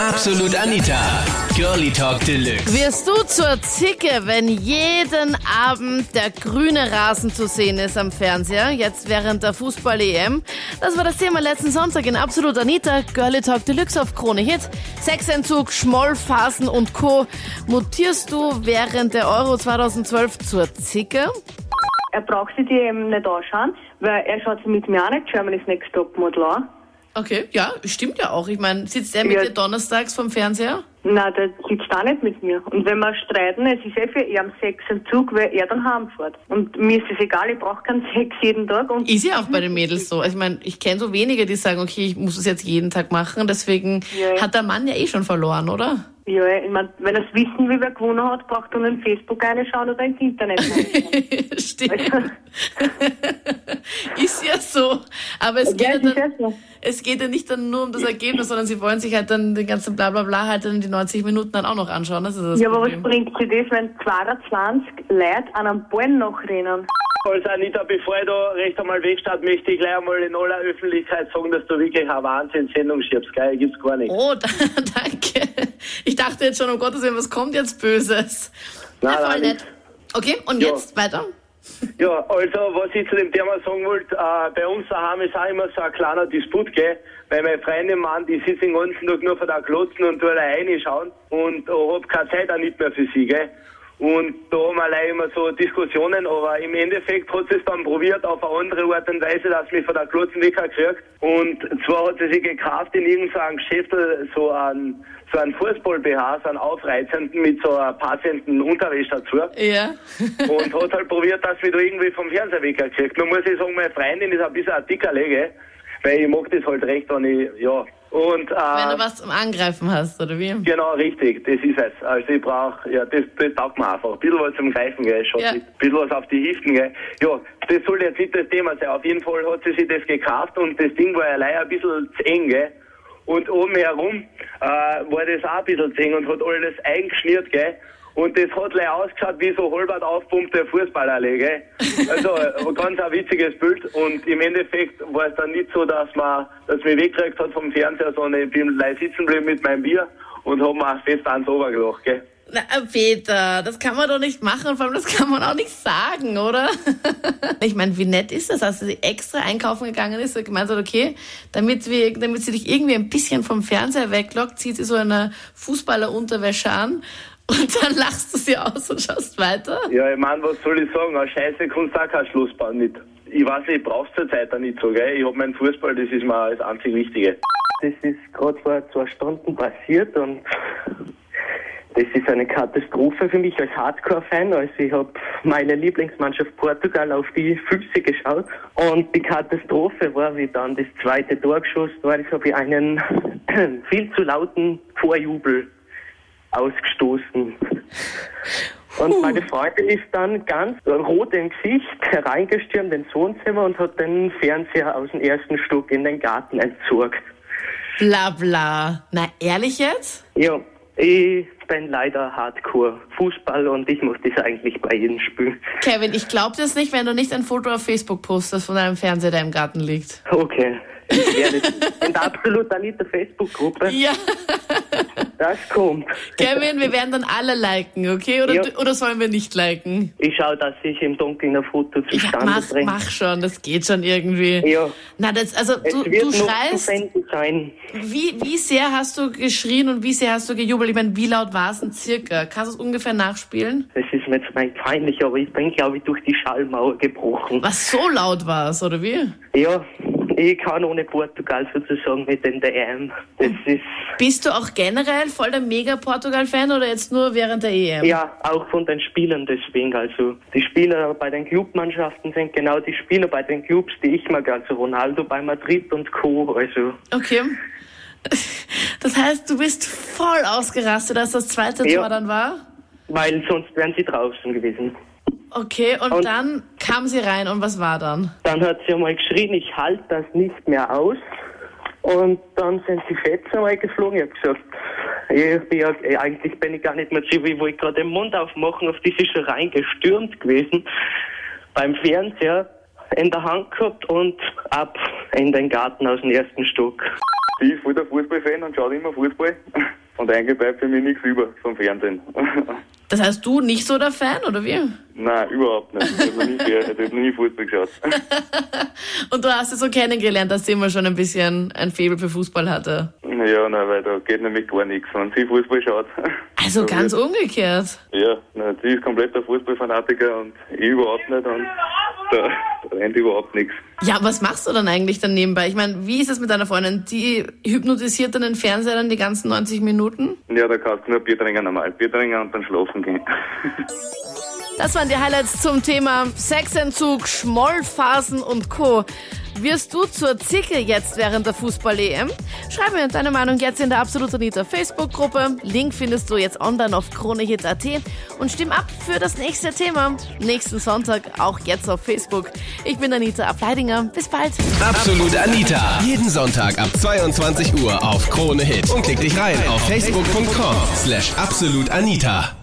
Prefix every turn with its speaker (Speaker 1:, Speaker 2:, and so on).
Speaker 1: Absolut Anita. Girlie Talk Deluxe.
Speaker 2: Wirst du zur Zicke, wenn jeden Abend der grüne Rasen zu sehen ist am Fernseher, jetzt während der Fußball-EM? Das war das Thema letzten Sonntag in Absolut Anita, Girlie Talk Deluxe auf Krone Hit. Sexentzug, Schmollphasen und Co. Mutierst du während der Euro 2012 zur Zicke?
Speaker 3: Er braucht sich die eben nicht anschauen, weil er schaut sich mit mir auch nicht Germany's Next Top Model an.
Speaker 2: Okay, ja, stimmt ja auch. Ich meine, sitzt er mit
Speaker 3: Ja.
Speaker 2: dir donnerstags vom Fernseher?
Speaker 3: Nein, der sitzt auch nicht mit mir. Und wenn wir streiten, es ist eh für ihn am Sex ein Zug, weil er dann heimfährt. Und mir ist es egal, ich brauche keinen Sex jeden Tag. Und
Speaker 2: Ist ja auch bei den Mädels so. Also ich meine, ich kenne so wenige, die sagen, okay, ich muss es jetzt jeden Tag machen. Deswegen
Speaker 3: Ja,
Speaker 2: hat der Mann ja eh schon verloren, oder?
Speaker 3: ja, ich mein, wenn er es wissen will, wer gewonnen hat, braucht er nur in Facebook reinschauen oder ins Internet reinschauen.
Speaker 2: Stimmt. ist ja so. Aber es
Speaker 3: Ja,
Speaker 2: geht, ja dann,
Speaker 3: so.
Speaker 2: es geht ja nicht dann nur um das Ergebnis, sondern sie wollen sich halt dann den ganzen Blablabla halt dann die 90 Minuten dann auch noch anschauen. Das ist das
Speaker 3: Ja, aber was
Speaker 2: Problem.
Speaker 3: bringt sich das, wenn 22 Leute an einem Ball nachrennen?
Speaker 4: Also Anita, bevor ich da recht einmal wegstarte, möchte ich gleich einmal in aller Öffentlichkeit sagen, dass du wirklich eine Wahnsinn-Sendung schiebst, gell? Gibt's gar nicht.
Speaker 2: Oh, da, danke. Ich dachte jetzt schon, um Gottes Willen, was kommt jetzt Böses?
Speaker 4: Nein,
Speaker 2: ja, voll
Speaker 4: nein,
Speaker 2: nett. Okay, und
Speaker 4: Ja.
Speaker 2: jetzt weiter?
Speaker 4: Ja, also was ich zu dem Thema sagen wollte, äh, bei uns daheim ist auch immer so ein kleiner Disput, gell? Weil meine Freundin Mann, die sitzt den ganzen Tag nur vor der Klotzen und da reinschauen und äh, hab keine Zeit auch nicht mehr für sie, gell? Und da haben wir leider immer so Diskussionen, aber im Endeffekt hat sie es dann probiert auf eine andere Art und Weise, dass mich von der Klotzen wegkriegt. Und zwar hat sie sich gekauft in irgendeinem Geschäft so einen, so einen Fußball-BH, so einen aufreizenden mit so einer passenden Unterwäsche dazu
Speaker 2: Ja.
Speaker 4: und hat halt probiert, dass mich da irgendwie vom Fernseher wegkriegt. Nun muss ich sagen, meine Freundin ist ein bisschen ein dicker Lege, weil ich mag das halt recht, wenn ich, ja. Und,
Speaker 2: Wenn
Speaker 4: äh,
Speaker 2: du was zum Angreifen hast, oder wie?
Speaker 4: genau, richtig, das ist es. Also ich brauche, ja, das, das taugt mir einfach. Ein bisschen was zum Greifen, gell, schon.
Speaker 2: Ja.
Speaker 4: Ein bisschen was auf die Hüften, gell. Ja, das soll jetzt nicht das Thema sein. Auf jeden Fall hat sie sich das gekauft und das Ding war ja leider ein bisschen zu eng, gell. Und oben herum äh, war das auch ein bisschen zu eng und hat alles eingeschnürt, gell. Und das hat gleich ausgeschaut wie so halbert aufpumpte Fußballerle, gell. Also ein ganz ein witziges Bild. Und im Endeffekt war es dann nicht so, dass man, dass mich weggekriegt hat vom Fernseher, sondern ich bin gleich sitzen geblieben mit meinem Bier und hab mir fest ans Ober gelacht, gell.
Speaker 2: Na, äh, Peter, das kann man doch nicht machen, vor allem das kann man auch nicht sagen, oder? ich meine, wie nett ist das, dass sie extra einkaufen gegangen ist und gemeint hat, okay, damit, wir, damit sie dich irgendwie ein bisschen vom Fernseher weglockt, zieht sie so eine Fußballerunterwäsche an und dann lachst du sie aus und schaust weiter.
Speaker 4: Ja, ich mein, was soll ich sagen? Eine Scheiße kannst du auch keinen Schluss bauen mit. Ich weiß nicht, ich brauch's zur Zeit auch nicht so, gell? Ich hab meinen Fußball, das ist mir das einzig Wichtige.
Speaker 5: Das ist gerade vor zwei Stunden passiert und das ist eine Katastrophe für mich als Hardcore-Fan. Also ich habe meine Lieblingsmannschaft Portugal auf die Füße geschaut und die Katastrophe war, wie dann das zweite Tor geschossen war, ich habe einen viel zu lauten Vorjubel ausgestoßen. Und meine Freundin ist dann ganz rot im Gesicht hereingestürmt ins Wohnzimmer und hat den Fernseher aus dem ersten Stock in den Garten entsorgt.
Speaker 2: Bla bla. Na, ehrlich jetzt?
Speaker 5: Ja, ich bin leider Hardcore Fußball und ich muss das eigentlich bei jedem spielen.
Speaker 2: Kevin, ich glaub das nicht, wenn du nicht ein Foto auf Facebook postest von deinem Fernseher, der im Garten liegt.
Speaker 5: Okay. Ich werde in der absolut Anita Facebook-Gruppe.
Speaker 2: Ja.
Speaker 5: Das kommt.
Speaker 2: Kevin, wir werden dann alle liken, okay? Oder,
Speaker 5: Ja.
Speaker 2: oder sollen wir nicht liken?
Speaker 5: Ich schaue, dass ich im Dunkeln ein Foto zustande
Speaker 2: mach,
Speaker 5: bringe.
Speaker 2: mach schon, das geht schon irgendwie.
Speaker 5: Ja,
Speaker 2: Na, das, also
Speaker 5: es
Speaker 2: du, du schreist, wie, wie sehr hast du geschrien und wie sehr hast du gejubelt? Ich meine, wie laut war es denn circa? Kannst du es ungefähr nachspielen?
Speaker 5: Das ist mir jetzt mein peinlich, aber ich bin, glaube ich, durch die Schallmauer gebrochen.
Speaker 2: Was so laut war es, oder wie?
Speaker 5: Ja, ich kann ohne Portugal sozusagen mit der EM. Das ist,
Speaker 2: Bist du auch generell voll der Mega-Portugal-Fan oder jetzt nur während der EM?
Speaker 5: ja, auch von den Spielern deswegen. Also, die Spieler bei den Clubmannschaften sind genau die Spieler bei den Clubs, die ich mag. Also, Ronaldo bei Madrid und Co. Also,
Speaker 2: Okay. Das heißt, du bist voll ausgerastet, als das zweite
Speaker 5: Ja.
Speaker 2: Tor dann war?
Speaker 5: weil sonst wären sie draußen gewesen.
Speaker 2: Okay, und,
Speaker 5: Und-
Speaker 2: dann kam sie rein und was war dann?
Speaker 5: Dann hat sie einmal geschrien, ich halte das nicht mehr aus. Und dann sind die Fetzen einmal geflogen. Ich habe gesagt, ich bin ja, eh, eigentlich bin ich gar nicht mehr zu, ich wollte gerade den Mund aufmachen, auf die ist sie schon reingestürmt gewesen. Beim Fernseher in der Hand gehabt und ab in den Garten aus dem ersten Stock.
Speaker 6: Sie ist voll der Fußballfan und schaut immer Fußball. Und eigentlich bleibt für mich nichts über vom Fernsehen.
Speaker 2: Das heißt, du nicht so der Fan, oder wie?
Speaker 6: Nein, überhaupt nicht. Ich habe noch, hab noch nie Fußball geschaut.
Speaker 2: Und du hast es so kennengelernt, dass sie immer schon ein bisschen ein Faible für Fußball hatte.
Speaker 6: Ja, nein, weil da geht nämlich gar nichts, wenn sie Fußball schaut.
Speaker 2: Also ganz umgekehrt.
Speaker 6: Ja, nein, sie ist kompletter Fußballfanatiker und ich überhaupt nicht und da, da rennt überhaupt nichts.
Speaker 2: Ja, was machst du dann eigentlich dann nebenbei? Ich meine, wie ist es mit deiner Freundin? Die hypnotisiert dann den Fernseher dann die ganzen 90 Minuten?
Speaker 6: Ja, da kannst du nur Bier trinken normal. Bier trinken und dann schlafen gehen.
Speaker 2: Das waren die Highlights zum Thema Sexentzug, Schmollphasen und Co. Wirst du zur Zicke jetzt während der Fußball-EM? Schreib mir deine Meinung jetzt in der Absolut Anita Facebook-Gruppe. Link findest du jetzt online auf kronehit.at und stimm ab für das nächste Thema. Nächsten Sonntag auch jetzt auf Facebook. Ich bin Anita Ableidinger. Bis bald.
Speaker 1: Absolut Anita. Jeden Sonntag ab 22 Uhr auf Krone Hit. Und klick dich rein auf facebook.com slash absolutanita.